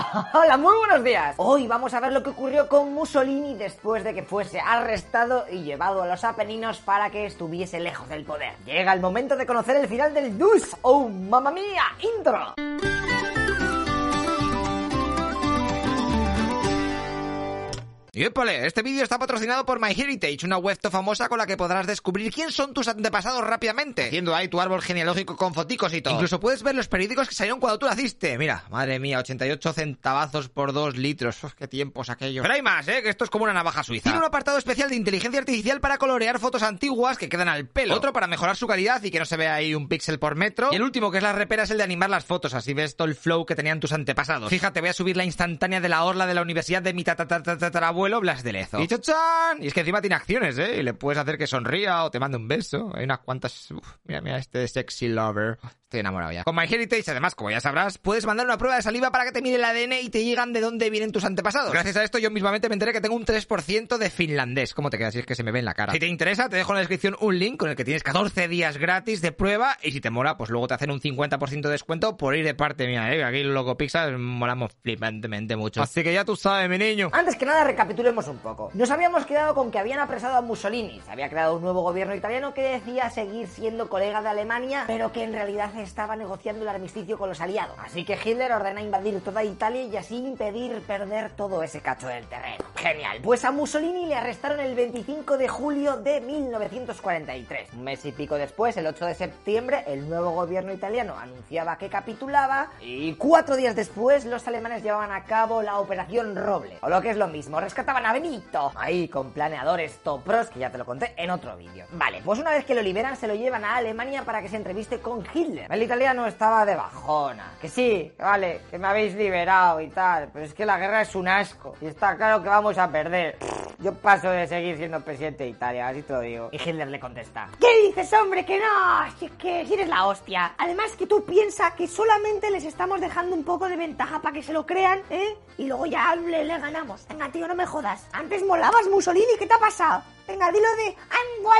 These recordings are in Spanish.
Hola, muy buenos días. Hoy vamos a ver lo que ocurrió con Mussolini después de que fuese arrestado y llevado a los Apeninos para que estuviese lejos del poder. Llega el momento de conocer el final del Dus. ¡Oh, mamma mía! ¡Intro! Y épale, este vídeo está patrocinado por MyHeritage, una web famosa con la que podrás descubrir quién son tus antepasados rápidamente, haciendo ahí tu árbol genealógico con foticos y todo. Incluso puedes ver los periódicos que salieron cuando tú naciste. Mira, madre mía, 88 centavazos por 2 litros. Uf, qué tiempos aquellos. Pero hay más, eh, que esto es como una navaja suiza. Tiene un apartado especial de inteligencia artificial para colorear fotos antiguas que quedan al pelo. Otro para mejorar su calidad y que no se vea ahí un píxel por metro. Y el último, que es la repera, es el de animar las fotos, así ves todo el flow que tenían tus antepasados. Fíjate, voy a subir la instantánea de la orla de la universidad de mi tatarabuelo Blas de Lezo. Y. Y es que encima tiene acciones, ¿eh? Y le puedes hacer que sonría o te mande un beso. Hay unas cuantas... Uf, mira, mira este sexy lover. Estoy enamorado ya. Con MyHeritage, además, como ya sabrás, puedes mandar una prueba de saliva para que te mire el ADN y te digan de dónde vienen tus antepasados. Gracias a esto yo mismamente me enteré que tengo un 3% de finlandés. ¿Cómo te quedas? Si es que se me ve en la cara. Si te interesa, te dejo en la descripción un link con el que tienes 14 días gratis de prueba y si te mola, pues luego te hacen un 50% de descuento por ir de parte mía, ¿eh? Aquí los Loco Pixar molamos flipantemente mucho. Así que ya tú sabes, mi niño. Antes que nada, recapitulemos un poco. Nos habíamos quedado con que habían apresado a Mussolini. Se había creado un nuevo gobierno italiano que decía seguir siendo colega de Alemania, pero que en realidad estaba negociando el armisticio con los aliados. Así que Hitler ordena invadir toda Italia y así impedir perder todo ese cacho del terreno. Genial. Pues a Mussolini le arrestaron el 25 de julio de 1943. Un mes y pico después, el 8 de septiembre, el nuevo gobierno italiano anunciaba que capitulaba y cuatro días después los alemanes llevaban a cabo la Operación Roble. O lo que es lo mismo, rescataban a Benito. Ahí con planeadores topros, que ya te lo conté en otro vídeo. Vale, pues una vez que lo liberan, se lo llevan a Alemania para que se entreviste con Hitler. El italiano estaba de bajona. Que sí, vale, que me habéis liberado y tal, pero es que la guerra es un asco. Y está claro que vamos a perder. Yo paso de seguir siendo presidente de Italia, así te lo digo. Y Hitler le contesta. ¿Qué dices, hombre? Que no, si es que si eres la hostia. Además que tú piensas que solamente les estamos dejando un poco de ventaja para que se lo crean, ¿eh? Y luego ya le, le ganamos. Venga, tío, no me jodas. Antes molabas Mussolini, ¿qué te ha pasado? Venga, dilo de Ango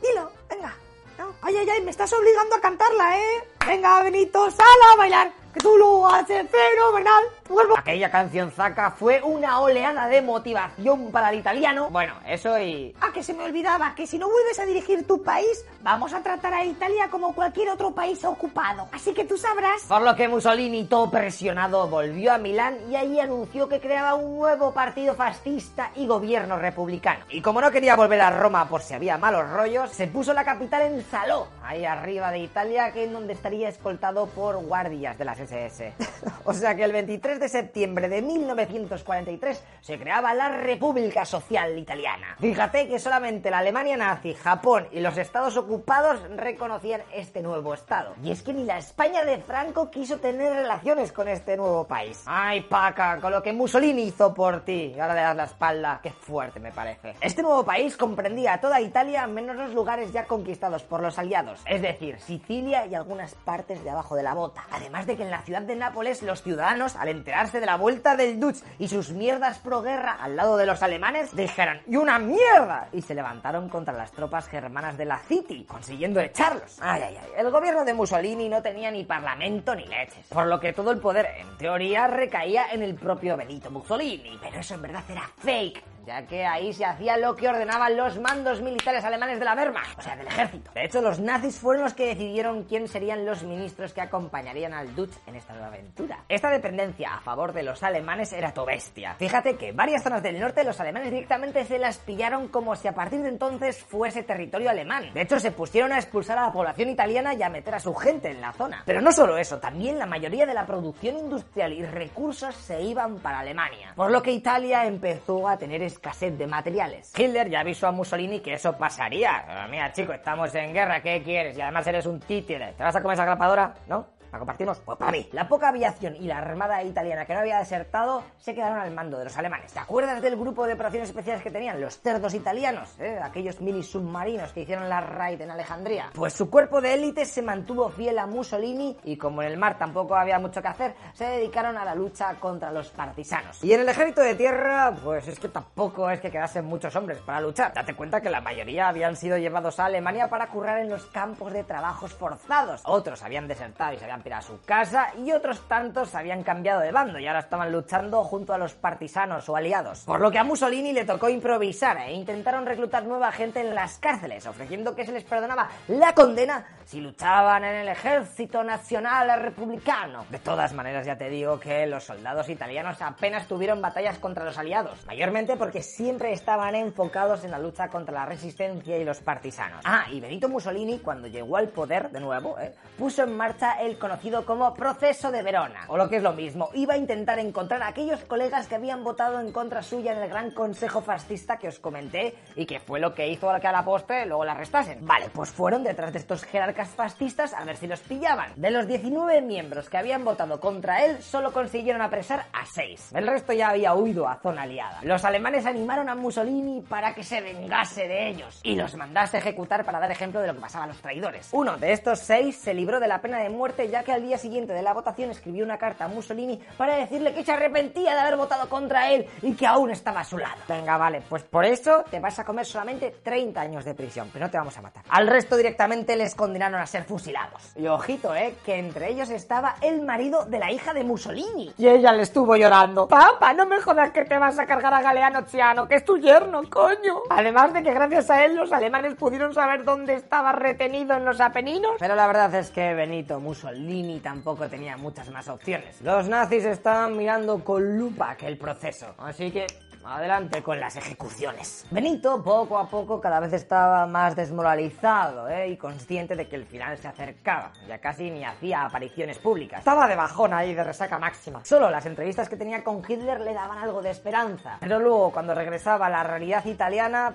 dilo, venga. No, ay, ay, ay, me estás obligando a cantarla, ¿eh? Venga, Benito, sal a bailar, que tú lo haces fenomenal. Vuelvo. Aquella canción Zaca fue una oleada de motivación para el italiano. Bueno, eso y... Ah, que se me olvidaba, que si no vuelves a dirigir tu país, vamos a tratar a Italia como cualquier otro país ocupado. Así que tú sabrás. Por lo que Mussolini, todo presionado, volvió a Milán y allí anunció que creaba un nuevo partido fascista y gobierno republicano. Y como no quería volver a Roma por si había malos rollos, se puso la capital en Saló, ahí arriba de Italia, que es donde estaría escoltado por guardias de las SS. o sea que el 23 de septiembre de 1943 se creaba la República Social Italiana. Fíjate que solamente la Alemania nazi, Japón y los estados ocupados reconocían este nuevo estado. Y es que ni la España de Franco quiso tener relaciones con este nuevo país. Ay, Paca, con lo que Mussolini hizo por ti. Y ahora le das la espalda. Qué fuerte me parece. Este nuevo país comprendía toda Italia menos los lugares ya conquistados por los aliados. Es decir, Sicilia y algunas partes de abajo de la bota. Además de que en la ciudad de Nápoles los ciudadanos, al enterarse de la vuelta del Dutch y sus mierdas pro guerra al lado de los alemanes, dijeron ¡y una mierda! Y se levantaron contra las tropas germanas de la City, consiguiendo echarlos. Ay, ay, ay. El gobierno de Mussolini no tenía ni parlamento ni leches, por lo que todo el poder, en teoría, recaía en el propio Benito Mussolini. Pero eso en verdad era fake ya que ahí se hacía lo que ordenaban los mandos militares alemanes de la Wehrmacht, o sea, del ejército. De hecho, los nazis fueron los que decidieron quién serían los ministros que acompañarían al Dutch en esta nueva aventura. Esta dependencia a favor de los alemanes era to bestia. Fíjate que varias zonas del norte los alemanes directamente se las pillaron como si a partir de entonces fuese territorio alemán. De hecho, se pusieron a expulsar a la población italiana y a meter a su gente en la zona. Pero no solo eso, también la mayoría de la producción industrial y recursos se iban para Alemania. Por lo que Italia empezó a tener escasez de materiales. Hitler ya avisó a Mussolini que eso pasaría. Mira, chico, estamos en guerra, ¿qué quieres? Y además eres un títere. ¿Te vas a comer esa grapadora? ¿No? ¿Para compartirnos? Pues para mí. La poca aviación y la armada italiana que no había desertado se quedaron al mando de los alemanes. ¿Te acuerdas del grupo de operaciones especiales que tenían? Los cerdos italianos, ¿eh? aquellos mini submarinos que hicieron la raid en Alejandría. Pues su cuerpo de élite se mantuvo fiel a Mussolini y como en el mar tampoco había mucho que hacer, se dedicaron a la lucha contra los partisanos. Y en el ejército de tierra, pues es que tampoco es que quedasen muchos hombres para luchar. Date cuenta que la mayoría habían sido llevados a Alemania para currar en los campos de trabajos forzados. Otros habían desertado y se habían a su casa y otros tantos habían cambiado de bando y ahora estaban luchando junto a los partisanos o aliados. Por lo que a Mussolini le tocó improvisar e intentaron reclutar nueva gente en las cárceles, ofreciendo que se les perdonaba la condena si luchaban en el ejército nacional republicano. De todas maneras, ya te digo que los soldados italianos apenas tuvieron batallas contra los aliados, mayormente porque siempre estaban enfocados en la lucha contra la resistencia y los partisanos. Ah, y Benito Mussolini, cuando llegó al poder de nuevo, eh, puso en marcha el conocido como Proceso de Verona, o lo que es lo mismo, iba a intentar encontrar a aquellos colegas que habían votado en contra suya en el gran consejo fascista que os comenté y que fue lo que hizo que a la poste luego la arrestasen. Vale, pues fueron detrás de estos jerarcas fascistas a ver si los pillaban. De los 19 miembros que habían votado contra él, solo consiguieron apresar a 6. El resto ya había huido a zona aliada. Los alemanes animaron a Mussolini para que se vengase de ellos y los mandase a ejecutar para dar ejemplo de lo que pasaba a los traidores. Uno de estos seis se libró de la pena de muerte ya que al día siguiente de la votación escribió una carta a Mussolini para decirle que se arrepentía de haber votado contra él y que aún estaba a su lado. Venga, vale, pues por eso te vas a comer solamente 30 años de prisión, pero no te vamos a matar. Al resto directamente les condenaron a ser fusilados. Y ojito, eh, que entre ellos estaba el marido de la hija de Mussolini. Y ella le estuvo llorando. Papá, no me jodas que te vas a cargar a Galeano Ciano, que es tu yerno, coño. Además de que gracias a él los alemanes pudieron saber dónde estaba retenido en los Apeninos. Pero la verdad es que Benito Mussolini tampoco tenía muchas más opciones. Los nazis estaban mirando con lupa aquel proceso. Así que Adelante con las ejecuciones. Benito, poco a poco, cada vez estaba más desmoralizado ¿eh? y consciente de que el final se acercaba. Ya casi ni hacía apariciones públicas. Estaba de bajón ahí, de resaca máxima. Solo las entrevistas que tenía con Hitler le daban algo de esperanza. Pero luego, cuando regresaba a la realidad italiana...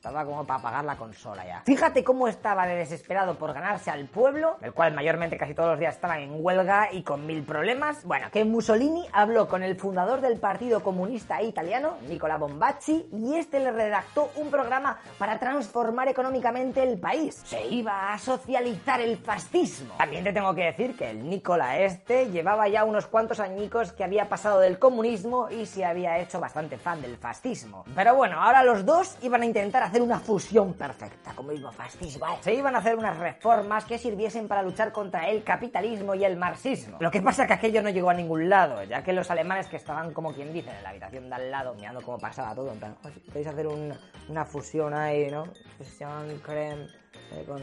Estaba como para apagar la consola ya. Fíjate cómo estaba de desesperado por ganarse al pueblo, el cual mayormente casi todos los días estaba en huelga y con mil problemas. Bueno, que Mussolini habló con el fundador del Partido Comunista Italiano, Nicola Bombacci, y este le redactó un programa para transformar económicamente el país. Se iba a socializar el fascismo. También te tengo que decir que el Nicola este llevaba ya unos cuantos añicos que había pasado del comunismo y se había hecho bastante fan del fascismo. Pero bueno, ahora los dos iban a intentar hacer una fusión perfecta, como mismo fascismo. Se iban a hacer unas reformas que sirviesen para luchar contra el capitalismo y el marxismo. Lo que pasa es que aquello no llegó a ningún lado, ya que los alemanes que estaban, como quien dice, en la habitación de al lado, mirando cómo pasaba todo, en plan, podéis hacer una fusión ahí, ¿no? Fusión, creme, eh, con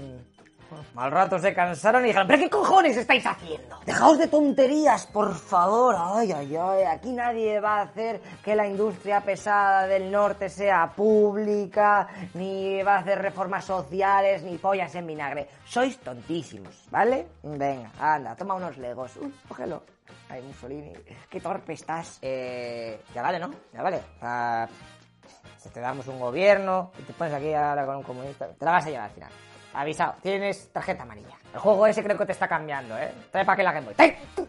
Mal rato se cansaron y dijeron, ¿pero qué cojones estáis haciendo? Dejaos de tonterías, por favor. Ay, ay, ay, aquí nadie va a hacer que la industria pesada del norte sea pública, ni va a hacer reformas sociales, ni pollas en vinagre. Sois tontísimos, ¿vale? Venga, anda, toma unos legos. Uy, cógelo. Ay, Mussolini, qué torpe estás. Eh, ya vale, ¿no? Ya vale. si te damos un gobierno y te pones aquí ahora con un comunista, te la vas a llevar al final. Avisado, tienes tarjeta amarilla. El juego ese creo que te está cambiando, ¿eh? Trae para que la Game Boy.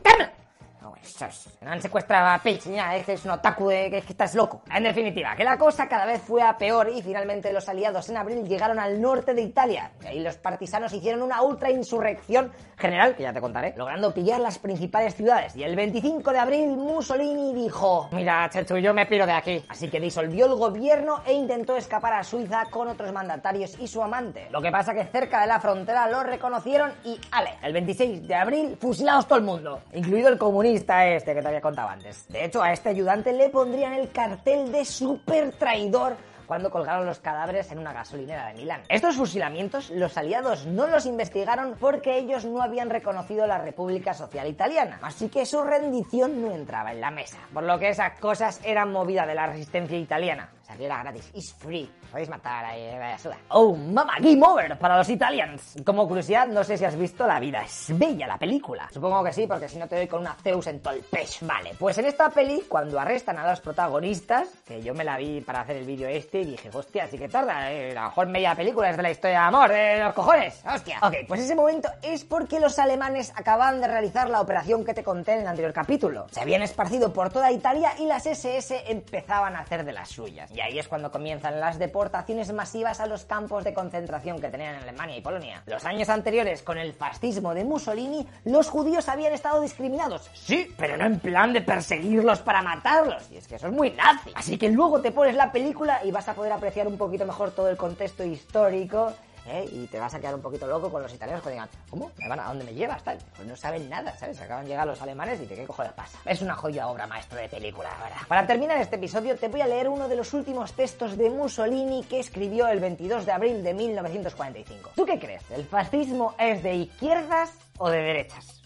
No, no han secuestrado a Peach, ya, es que es un otaku de que, es que estás loco. En definitiva, que la cosa cada vez fue a peor y finalmente los aliados en abril llegaron al norte de Italia. Y ahí los partisanos hicieron una ultra insurrección general, que ya te contaré, logrando pillar las principales ciudades. Y el 25 de abril Mussolini dijo, mira, Chechu, yo me piro de aquí. Así que disolvió el gobierno e intentó escapar a Suiza con otros mandatarios y su amante. Lo que pasa que cerca de la frontera lo reconocieron y, ale, el 26 de abril fusilados todo el mundo, incluido el este que te había contado antes. De hecho, a este ayudante le pondrían el cartel de super traidor cuando colgaron los cadáveres en una gasolinera de Milán. Estos fusilamientos los aliados no los investigaron porque ellos no habían reconocido la República Social Italiana, así que su rendición no entraba en la mesa, por lo que esas cosas eran movida de la resistencia italiana. O sea, que era gratis, it's free. Podéis matar eh, vaya suda. Oh, mama, game over para los italians. Como curiosidad, no sé si has visto La vida es bella, la película. Supongo que sí, porque si no te doy con una Zeus en todo el pecho. Vale, pues en esta peli, cuando arrestan a los protagonistas, que yo me la vi para hacer el vídeo este, y dije, hostia, sí que tarda, eh, a lo mejor media película es de la historia de amor, de los cojones, hostia. Ok, pues ese momento es porque los alemanes acaban de realizar la operación que te conté en el anterior capítulo. Se habían esparcido por toda Italia y las SS empezaban a hacer de las suyas. Y ahí es cuando comienzan las deportaciones masivas a los campos de concentración que tenían en Alemania y Polonia. Los años anteriores, con el fascismo de Mussolini, los judíos habían estado discriminados. Sí, pero no en plan de perseguirlos para matarlos. Y es que eso es muy nazi. Así que luego te pones la película y vas a poder apreciar un poquito mejor todo el contexto histórico ¿eh? Y te vas a quedar un poquito loco con los italianos que digan, ¿cómo? ¿Me van a, dónde me llevas? Pues no saben nada, ¿sabes? Acaban de llegar los alemanes y te qué cojones pasa. Es una joya obra maestra de película, la verdad. Para terminar este episodio te voy a leer uno de los últimos textos de Mussolini que escribió el 22 de abril de 1945. ¿Tú qué crees? ¿El fascismo es de izquierdas o de derechas?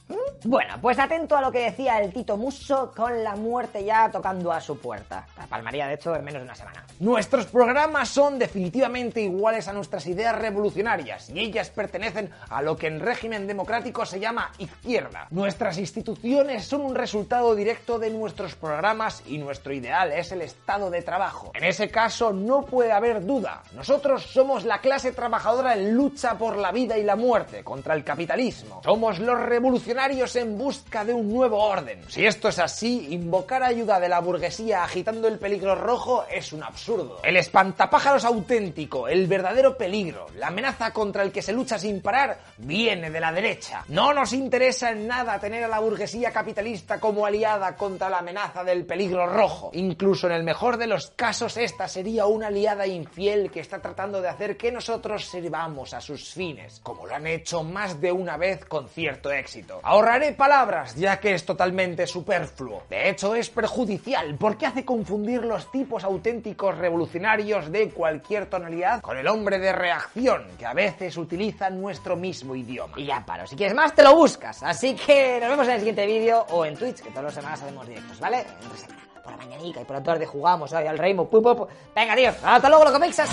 Bueno, pues atento a lo que decía el Tito Musso con la muerte ya tocando a su puerta. La palmaría, de hecho, en menos de una semana. Nuestros programas son definitivamente iguales a nuestras ideas revolucionarias y ellas pertenecen a lo que en régimen democrático se llama izquierda. Nuestras instituciones son un resultado directo de nuestros programas y nuestro ideal es el estado de trabajo. En ese caso no puede haber duda. Nosotros somos la clase trabajadora en lucha por la vida y la muerte contra el capitalismo. Somos los revolucionarios en busca de un nuevo orden. Si esto es así, invocar ayuda de la burguesía agitando el peligro rojo es un absurdo. El espantapájaros auténtico, el verdadero peligro, la amenaza contra el que se lucha sin parar, viene de la derecha. No nos interesa en nada tener a la burguesía capitalista como aliada contra la amenaza del peligro rojo. Incluso en el mejor de los casos, esta sería una aliada infiel que está tratando de hacer que nosotros sirvamos a sus fines, como lo han hecho más de una vez con cierto éxito. Ahorraré palabras, ya que es totalmente superfluo. De hecho, es perjudicial porque hace confundir los tipos auténticos revolucionarios de cualquier tonalidad con el hombre de reacción, que a veces utiliza nuestro mismo idioma. Y ya paro, si quieres más te lo buscas. Así que nos vemos en el siguiente vídeo o en Twitch, que todas las semanas hacemos directos, ¿vale? Por la mañanica y por la tarde jugamos ahí al Rainbow. Venga, tío, hasta luego, lo comixas.